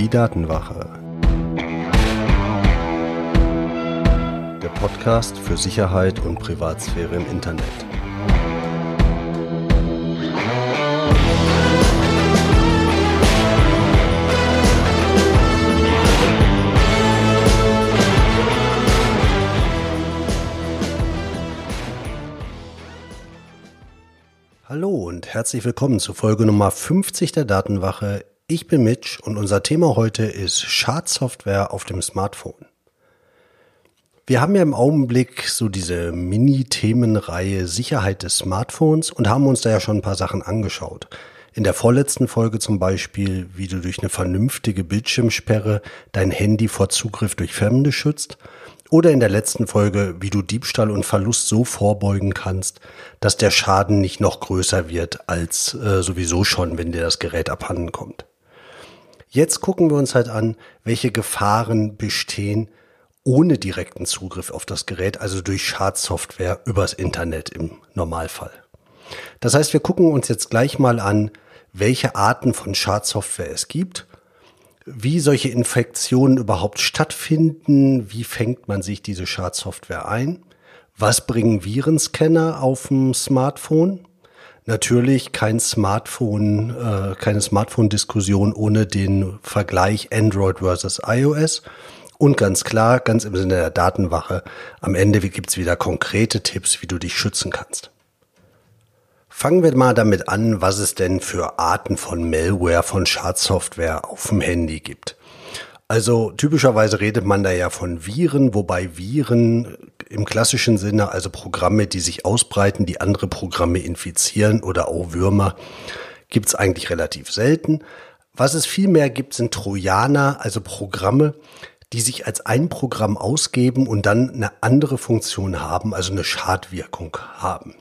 Die Datenwache. Der Podcast für Sicherheit und Privatsphäre im Internet. Hallo und herzlich willkommen zu Folge Nummer 50 der Datenwache. Ich bin Mitch und unser Thema heute ist Schadsoftware auf dem Smartphone. Wir haben ja im Augenblick so diese Mini-Themenreihe Sicherheit des Smartphones und haben uns da ja schon ein paar Sachen angeschaut. In der vorletzten Folge zum Beispiel, wie du durch eine vernünftige Bildschirmsperre dein Handy vor Zugriff durch Fremde schützt oder in der letzten Folge, wie du Diebstahl und Verlust so vorbeugen kannst, dass der Schaden nicht noch größer wird als äh, sowieso schon, wenn dir das Gerät abhanden kommt. Jetzt gucken wir uns halt an, welche Gefahren bestehen ohne direkten Zugriff auf das Gerät, also durch Schadsoftware übers Internet im Normalfall. Das heißt, wir gucken uns jetzt gleich mal an, welche Arten von Schadsoftware es gibt wie solche Infektionen überhaupt stattfinden, wie fängt man sich diese Schadsoftware ein, was bringen Virenscanner auf dem Smartphone. Natürlich kein Smartphone, äh, keine Smartphone-Diskussion ohne den Vergleich Android versus iOS. Und ganz klar, ganz im Sinne der Datenwache, am Ende gibt's wieder konkrete Tipps, wie du dich schützen kannst. Fangen wir mal damit an, was es denn für Arten von Malware, von Schadsoftware auf dem Handy gibt. Also typischerweise redet man da ja von Viren, wobei Viren im klassischen Sinne, also Programme, die sich ausbreiten, die andere Programme infizieren oder auch Würmer, gibt's eigentlich relativ selten. Was es viel mehr gibt, sind Trojaner, also Programme, die sich als ein Programm ausgeben und dann eine andere Funktion haben, also eine Schadwirkung haben.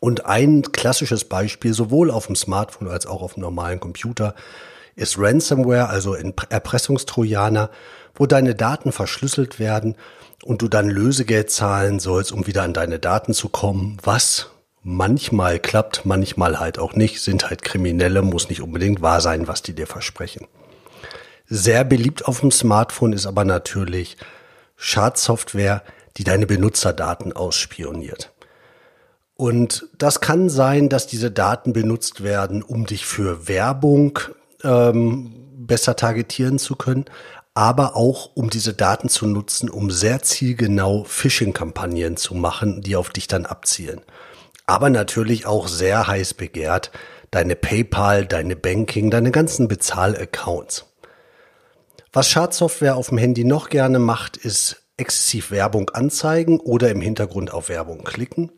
Und ein klassisches Beispiel, sowohl auf dem Smartphone als auch auf dem normalen Computer, ist Ransomware, also Erpressungstrojaner, wo deine Daten verschlüsselt werden und du dann Lösegeld zahlen sollst, um wieder an deine Daten zu kommen, was manchmal klappt, manchmal halt auch nicht, sind halt Kriminelle, muss nicht unbedingt wahr sein, was die dir versprechen. Sehr beliebt auf dem Smartphone ist aber natürlich Schadsoftware, die deine Benutzerdaten ausspioniert. Und das kann sein, dass diese Daten benutzt werden, um dich für Werbung ähm, besser targetieren zu können, aber auch um diese Daten zu nutzen, um sehr zielgenau Phishing-Kampagnen zu machen, die auf dich dann abzielen. Aber natürlich auch sehr heiß begehrt deine PayPal, deine Banking, deine ganzen Bezahlaccounts. Was Schadsoftware auf dem Handy noch gerne macht, ist exzessiv Werbung anzeigen oder im Hintergrund auf Werbung klicken.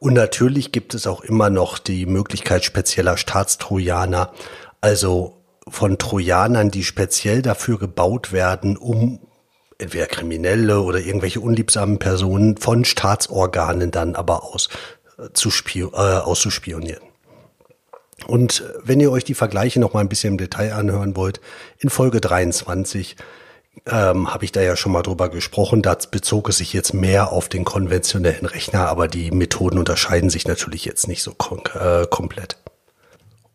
Und natürlich gibt es auch immer noch die Möglichkeit spezieller Staatstrojaner, also von Trojanern, die speziell dafür gebaut werden, um entweder Kriminelle oder irgendwelche unliebsamen Personen von Staatsorganen dann aber aus äh, zu äh, auszuspionieren. Und wenn ihr euch die Vergleiche noch mal ein bisschen im Detail anhören wollt, in Folge 23 ähm, habe ich da ja schon mal drüber gesprochen. Da bezog es sich jetzt mehr auf den konventionellen Rechner, aber die Methoden unterscheiden sich natürlich jetzt nicht so äh, komplett.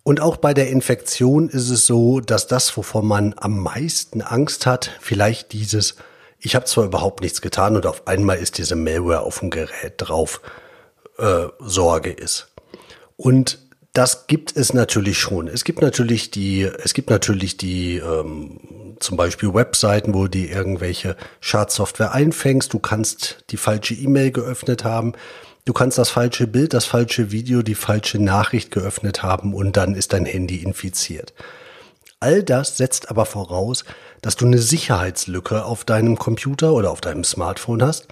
Und auch bei der Infektion ist es so, dass das, wovon man am meisten Angst hat, vielleicht dieses, ich habe zwar überhaupt nichts getan und auf einmal ist diese Malware auf dem Gerät drauf, äh, Sorge ist. Und das gibt es natürlich schon. Es gibt natürlich die, es gibt natürlich die ähm, zum Beispiel Webseiten, wo du irgendwelche Schadsoftware einfängst. Du kannst die falsche E-Mail geöffnet haben. Du kannst das falsche Bild, das falsche Video, die falsche Nachricht geöffnet haben und dann ist dein Handy infiziert. All das setzt aber voraus, dass du eine Sicherheitslücke auf deinem Computer oder auf deinem Smartphone hast,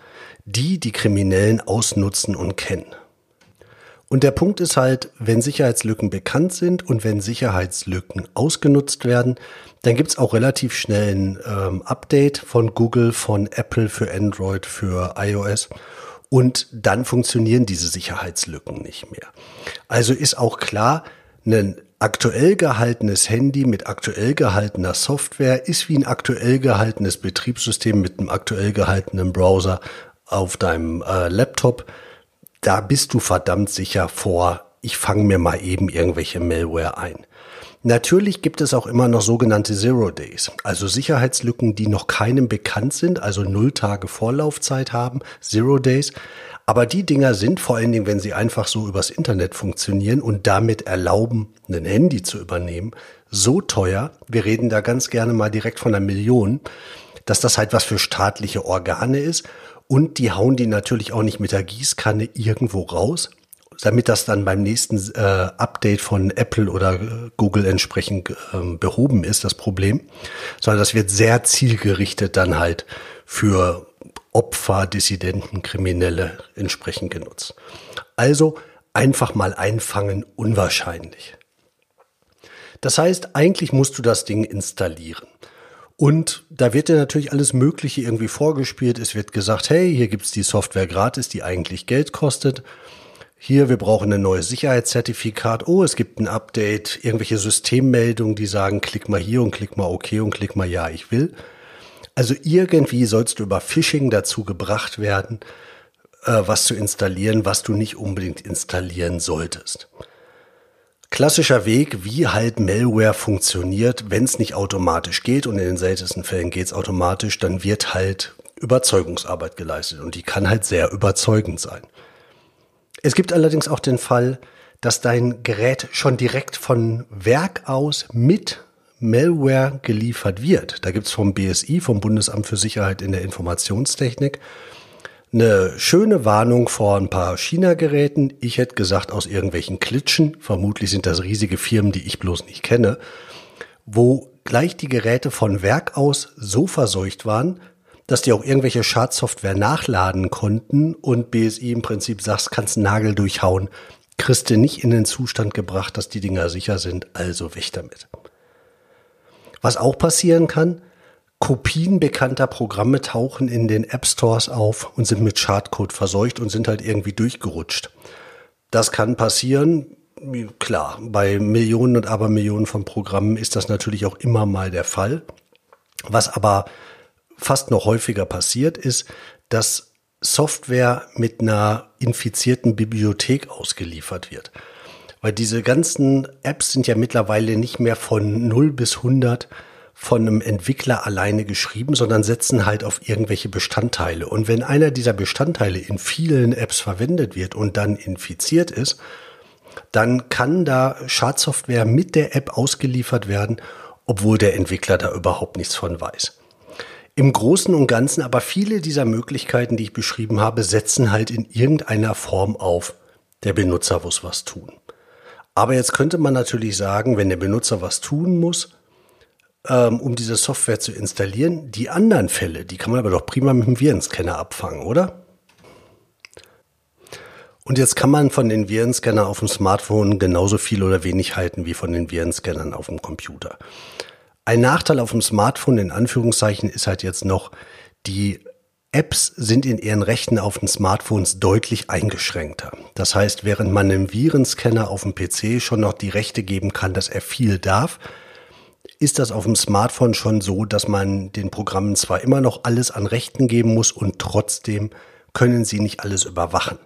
die die Kriminellen ausnutzen und kennen. Und der Punkt ist halt, wenn Sicherheitslücken bekannt sind und wenn Sicherheitslücken ausgenutzt werden, dann gibt's auch relativ schnell ein ähm, Update von Google, von Apple für Android, für iOS. Und dann funktionieren diese Sicherheitslücken nicht mehr. Also ist auch klar, ein aktuell gehaltenes Handy mit aktuell gehaltener Software ist wie ein aktuell gehaltenes Betriebssystem mit einem aktuell gehaltenen Browser auf deinem äh, Laptop da bist du verdammt sicher vor ich fange mir mal eben irgendwelche Malware ein. Natürlich gibt es auch immer noch sogenannte Zero Days, also Sicherheitslücken, die noch keinem bekannt sind, also null Tage Vorlaufzeit haben, Zero Days. Aber die Dinger sind vor allen Dingen, wenn sie einfach so übers Internet funktionieren und damit erlauben, ein Handy zu übernehmen, so teuer, wir reden da ganz gerne mal direkt von einer Million, dass das halt was für staatliche Organe ist. Und die hauen die natürlich auch nicht mit der Gießkanne irgendwo raus, damit das dann beim nächsten äh, Update von Apple oder äh, Google entsprechend äh, behoben ist, das Problem, sondern das wird sehr zielgerichtet dann halt für Opfer, Dissidenten, Kriminelle entsprechend genutzt. Also einfach mal einfangen, unwahrscheinlich. Das heißt, eigentlich musst du das Ding installieren. Und da wird dir natürlich alles Mögliche irgendwie vorgespielt. Es wird gesagt, hey, hier gibt's die Software gratis, die eigentlich Geld kostet. Hier, wir brauchen ein neues Sicherheitszertifikat. Oh, es gibt ein Update, irgendwelche Systemmeldungen, die sagen, klick mal hier und klick mal OK und klick mal Ja, ich will. Also irgendwie sollst du über Phishing dazu gebracht werden, äh, was zu installieren, was du nicht unbedingt installieren solltest. Klassischer Weg, wie halt Malware funktioniert, wenn es nicht automatisch geht und in den seltensten Fällen geht es automatisch, dann wird halt Überzeugungsarbeit geleistet und die kann halt sehr überzeugend sein. Es gibt allerdings auch den Fall, dass dein Gerät schon direkt von Werk aus mit Malware geliefert wird. Da gibt's vom BSI, vom Bundesamt für Sicherheit in der Informationstechnik, eine schöne Warnung vor ein paar China-Geräten. Ich hätte gesagt aus irgendwelchen Klitschen. Vermutlich sind das riesige Firmen, die ich bloß nicht kenne, wo gleich die Geräte von Werk aus so verseucht waren, dass die auch irgendwelche Schadsoftware nachladen konnten und BSI im Prinzip sagt, kannst einen Nagel durchhauen, kriegst du nicht in den Zustand gebracht, dass die Dinger sicher sind, also weg damit. Was auch passieren kann, Kopien bekannter Programme tauchen in den App Stores auf und sind mit Schadcode verseucht und sind halt irgendwie durchgerutscht. Das kann passieren. Klar, bei Millionen und Abermillionen von Programmen ist das natürlich auch immer mal der Fall. Was aber fast noch häufiger passiert ist, dass Software mit einer infizierten Bibliothek ausgeliefert wird. Weil diese ganzen Apps sind ja mittlerweile nicht mehr von 0 bis 100 von einem Entwickler alleine geschrieben, sondern setzen halt auf irgendwelche Bestandteile. Und wenn einer dieser Bestandteile in vielen Apps verwendet wird und dann infiziert ist, dann kann da Schadsoftware mit der App ausgeliefert werden, obwohl der Entwickler da überhaupt nichts von weiß. Im Großen und Ganzen aber viele dieser Möglichkeiten, die ich beschrieben habe, setzen halt in irgendeiner Form auf, der Benutzer muss was tun. Aber jetzt könnte man natürlich sagen, wenn der Benutzer was tun muss, ähm, um diese Software zu installieren, die anderen Fälle, die kann man aber doch prima mit dem Virenscanner abfangen, oder? Und jetzt kann man von den Virenscanner auf dem Smartphone genauso viel oder wenig halten wie von den Virenscannern auf dem Computer. Ein Nachteil auf dem Smartphone in Anführungszeichen ist halt jetzt noch, die Apps sind in ihren Rechten auf den Smartphones deutlich eingeschränkter. Das heißt, während man einem Virenscanner auf dem PC schon noch die Rechte geben kann, dass er viel darf, ist das auf dem Smartphone schon so, dass man den Programmen zwar immer noch alles an Rechten geben muss und trotzdem können sie nicht alles überwachen.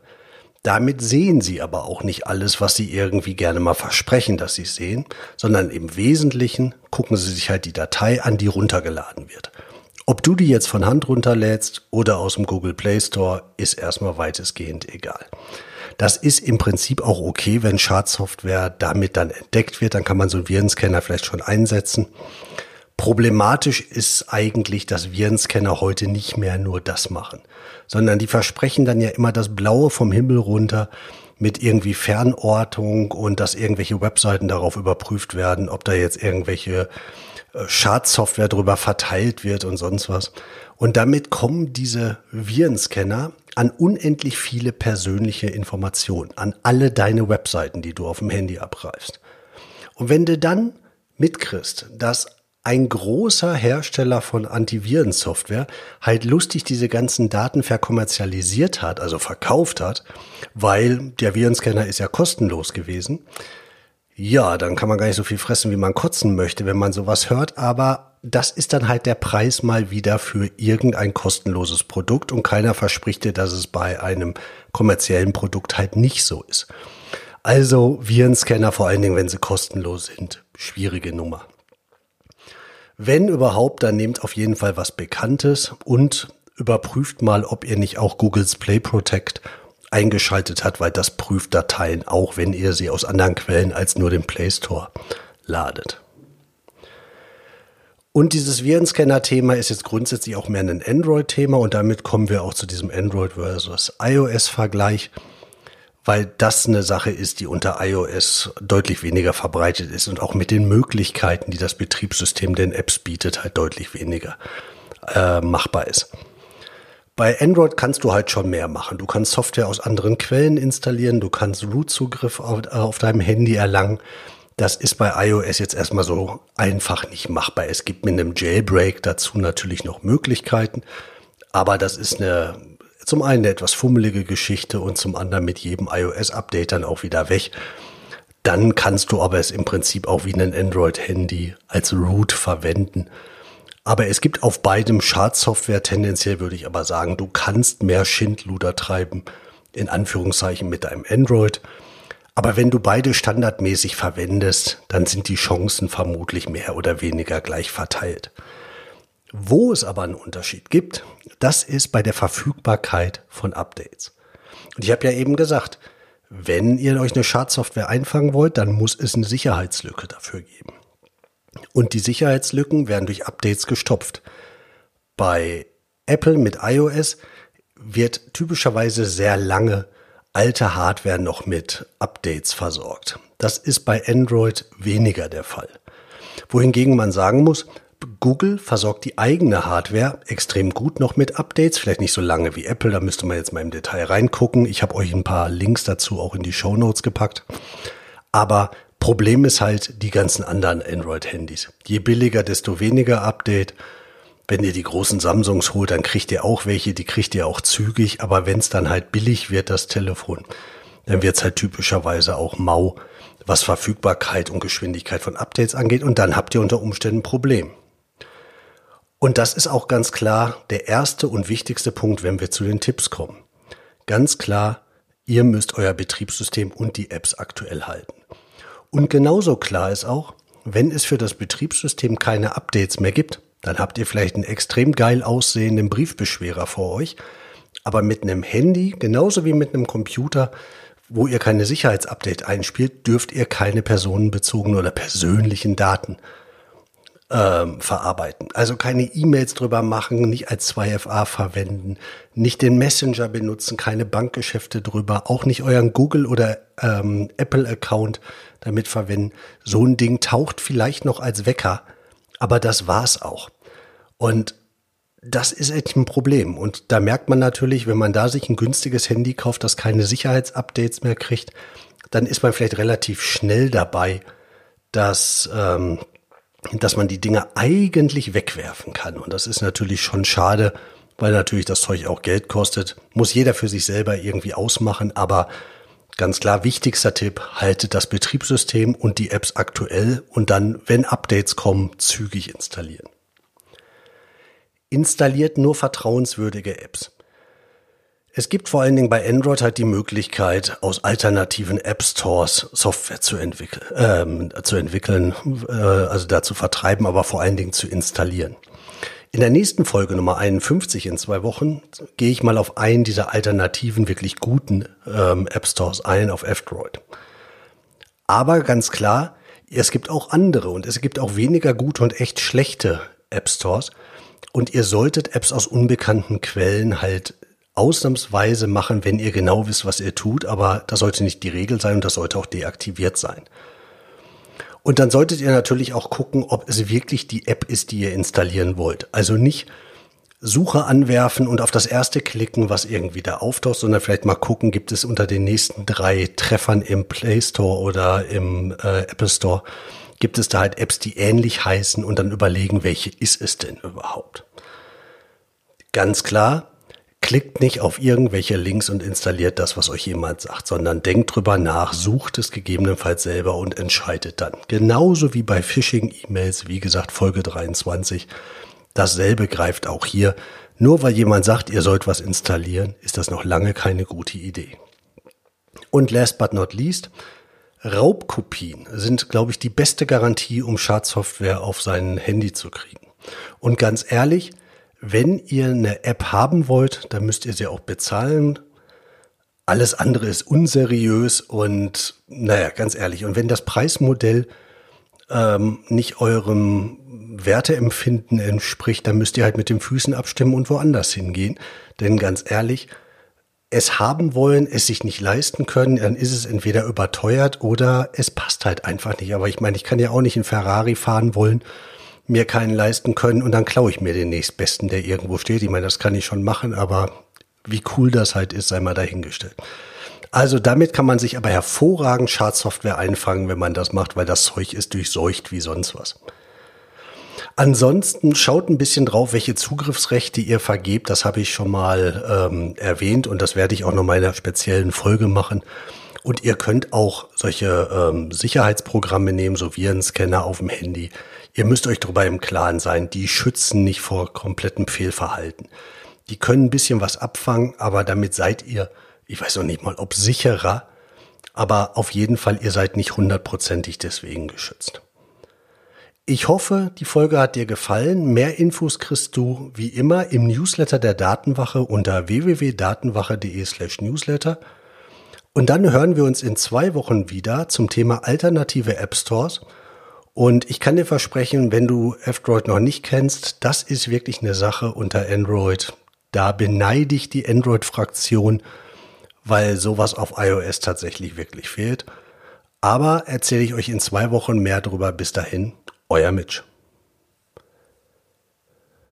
Damit sehen sie aber auch nicht alles, was sie irgendwie gerne mal versprechen, dass sie sehen, sondern im Wesentlichen gucken sie sich halt die Datei an, die runtergeladen wird. Ob du die jetzt von Hand runterlädst oder aus dem Google Play Store, ist erstmal weitestgehend egal. Das ist im Prinzip auch okay, wenn Schadsoftware damit dann entdeckt wird, dann kann man so einen Virenscanner vielleicht schon einsetzen. Problematisch ist eigentlich, dass Virenscanner heute nicht mehr nur das machen, sondern die versprechen dann ja immer das Blaue vom Himmel runter mit irgendwie Fernortung und dass irgendwelche Webseiten darauf überprüft werden, ob da jetzt irgendwelche äh, Schadsoftware drüber verteilt wird und sonst was. Und damit kommen diese Virenscanner an unendlich viele persönliche Informationen, an alle deine Webseiten, die du auf dem Handy abgreifst. Und wenn du dann mitkriegst, dass ein großer Hersteller von Antivirensoftware halt lustig diese ganzen Daten verkommerzialisiert hat, also verkauft hat, weil der Virenscanner ist ja kostenlos gewesen, ja, dann kann man gar nicht so viel fressen, wie man kotzen möchte, wenn man sowas hört. Aber das ist dann halt der Preis mal wieder für irgendein kostenloses Produkt und keiner verspricht dir, dass es bei einem kommerziellen Produkt halt nicht so ist. Also Virenscanner, vor allen Dingen, wenn sie kostenlos sind, schwierige Nummer. Wenn überhaupt, dann nehmt auf jeden Fall was Bekanntes und überprüft mal, ob ihr nicht auch Googles Play Protect eingeschaltet habt, weil das prüft Dateien, auch wenn ihr sie aus anderen Quellen als nur dem Play Store ladet. Und dieses Virenscanner-Thema ist jetzt grundsätzlich auch mehr ein Android-Thema und damit kommen wir auch zu diesem Android versus iOS-Vergleich, weil das eine Sache ist, die unter iOS deutlich weniger verbreitet ist und auch mit den Möglichkeiten, die das Betriebssystem den Apps bietet, halt deutlich weniger äh, machbar ist. Bei Android kannst du halt schon mehr machen. Du kannst Software aus anderen Quellen installieren, du kannst Root-Zugriff auf, auf deinem Handy erlangen. Das ist bei iOS jetzt erstmal so einfach nicht machbar. Es gibt mit einem Jailbreak dazu natürlich noch Möglichkeiten, aber das ist eine zum einen eine etwas fummelige Geschichte und zum anderen mit jedem iOS-Update dann auch wieder weg. Dann kannst du aber es im Prinzip auch wie ein Android-Handy als Root verwenden. Aber es gibt auf beidem Schadsoftware. Tendenziell würde ich aber sagen, du kannst mehr Schindluder treiben, in Anführungszeichen mit deinem Android. Aber wenn du beide standardmäßig verwendest, dann sind die Chancen vermutlich mehr oder weniger gleich verteilt. Wo es aber einen Unterschied gibt, das ist bei der Verfügbarkeit von Updates. Und ich habe ja eben gesagt, wenn ihr euch eine Schadsoftware einfangen wollt, dann muss es eine Sicherheitslücke dafür geben. Und die Sicherheitslücken werden durch Updates gestopft. Bei Apple mit iOS wird typischerweise sehr lange alte Hardware noch mit Updates versorgt. Das ist bei Android weniger der Fall. Wohingegen man sagen muss, Google versorgt die eigene Hardware extrem gut noch mit Updates, vielleicht nicht so lange wie Apple, da müsste man jetzt mal im Detail reingucken. Ich habe euch ein paar Links dazu auch in die Show Notes gepackt. Aber Problem ist halt die ganzen anderen Android-Handys. Je billiger, desto weniger Update. Wenn ihr die großen Samsungs holt, dann kriegt ihr auch welche, die kriegt ihr auch zügig, aber wenn es dann halt billig wird, das Telefon, dann wird es halt typischerweise auch mau, was Verfügbarkeit und Geschwindigkeit von Updates angeht und dann habt ihr unter Umständen ein Problem. Und das ist auch ganz klar der erste und wichtigste Punkt, wenn wir zu den Tipps kommen. Ganz klar, ihr müsst euer Betriebssystem und die Apps aktuell halten. Und genauso klar ist auch, wenn es für das Betriebssystem keine Updates mehr gibt, dann habt ihr vielleicht einen extrem geil aussehenden Briefbeschwerer vor euch. Aber mit einem Handy, genauso wie mit einem Computer, wo ihr keine Sicherheitsupdate einspielt, dürft ihr keine personenbezogenen oder persönlichen Daten ähm, verarbeiten. Also keine E-Mails drüber machen, nicht als 2FA verwenden, nicht den Messenger benutzen, keine Bankgeschäfte drüber, auch nicht euren Google oder ähm, Apple-Account damit verwenden. So ein Ding taucht vielleicht noch als Wecker aber das war's auch. Und das ist echt ein Problem. Und da merkt man natürlich, wenn man da sich ein günstiges Handy kauft, das keine Sicherheitsupdates mehr kriegt, dann ist man vielleicht relativ schnell dabei, dass, ähm, dass man die Dinge eigentlich wegwerfen kann. Und das ist natürlich schon schade, weil natürlich das Zeug auch Geld kostet. Muss jeder für sich selber irgendwie ausmachen, aber Ganz klar, wichtigster Tipp, haltet das Betriebssystem und die Apps aktuell und dann, wenn Updates kommen, zügig installieren. Installiert nur vertrauenswürdige Apps. Es gibt vor allen Dingen bei Android halt die Möglichkeit, aus alternativen App Stores Software zu, entwickeln, ähm, zu entwickeln, äh, also da zu vertreiben, aber vor allen Dingen zu installieren. In der nächsten Folge Nummer 51 in zwei Wochen gehe ich mal auf einen dieser alternativen, wirklich guten ähm, App Stores ein, auf F-Droid. Aber ganz klar, es gibt auch andere und es gibt auch weniger gute und echt schlechte App Stores. Und ihr solltet Apps aus unbekannten Quellen halt ausnahmsweise machen, wenn ihr genau wisst, was ihr tut. Aber das sollte nicht die Regel sein und das sollte auch deaktiviert sein. Und dann solltet ihr natürlich auch gucken, ob es wirklich die App ist, die ihr installieren wollt. Also nicht Suche anwerfen und auf das erste klicken, was irgendwie da auftaucht, sondern vielleicht mal gucken, gibt es unter den nächsten drei Treffern im Play Store oder im äh, Apple Store, gibt es da halt Apps, die ähnlich heißen und dann überlegen, welche ist es denn überhaupt. Ganz klar, Klickt nicht auf irgendwelche Links und installiert das, was euch jemand sagt, sondern denkt drüber nach, sucht es gegebenenfalls selber und entscheidet dann. Genauso wie bei Phishing-E-Mails, wie gesagt, Folge 23. Dasselbe greift auch hier. Nur weil jemand sagt, ihr sollt was installieren, ist das noch lange keine gute Idee. Und last but not least, Raubkopien sind, glaube ich, die beste Garantie, um Schadsoftware auf sein Handy zu kriegen. Und ganz ehrlich, wenn ihr eine App haben wollt, dann müsst ihr sie auch bezahlen. Alles andere ist unseriös und naja, ganz ehrlich. Und wenn das Preismodell ähm, nicht eurem Werteempfinden entspricht, dann müsst ihr halt mit den Füßen abstimmen und woanders hingehen. Denn ganz ehrlich, es haben wollen, es sich nicht leisten können, dann ist es entweder überteuert oder es passt halt einfach nicht. Aber ich meine, ich kann ja auch nicht in Ferrari fahren wollen, mir keinen leisten können und dann klaue ich mir den nächstbesten, der irgendwo steht. Ich meine, das kann ich schon machen, aber wie cool das halt ist, sei mal dahingestellt. Also damit kann man sich aber hervorragend Schadsoftware einfangen, wenn man das macht, weil das Zeug ist durchseucht wie sonst was. Ansonsten schaut ein bisschen drauf, welche Zugriffsrechte ihr vergebt. Das habe ich schon mal ähm, erwähnt und das werde ich auch noch mal in einer speziellen Folge machen. Und ihr könnt auch solche ähm, Sicherheitsprogramme nehmen, so Virenscanner auf dem Handy. Ihr müsst euch darüber im Klaren sein, die schützen nicht vor komplettem Fehlverhalten. Die können ein bisschen was abfangen, aber damit seid ihr, ich weiß noch nicht mal, ob sicherer, aber auf jeden Fall, ihr seid nicht hundertprozentig deswegen geschützt. Ich hoffe, die Folge hat dir gefallen. Mehr Infos kriegst du wie immer im Newsletter der Datenwache unter www.datenwache.de slash newsletter. Und dann hören wir uns in zwei Wochen wieder zum Thema alternative App Stores. Und ich kann dir versprechen, wenn du F-Droid noch nicht kennst, das ist wirklich eine Sache unter Android. Da beneide ich die Android-Fraktion, weil sowas auf iOS tatsächlich wirklich fehlt. Aber erzähle ich euch in zwei Wochen mehr darüber. Bis dahin, euer Mitch.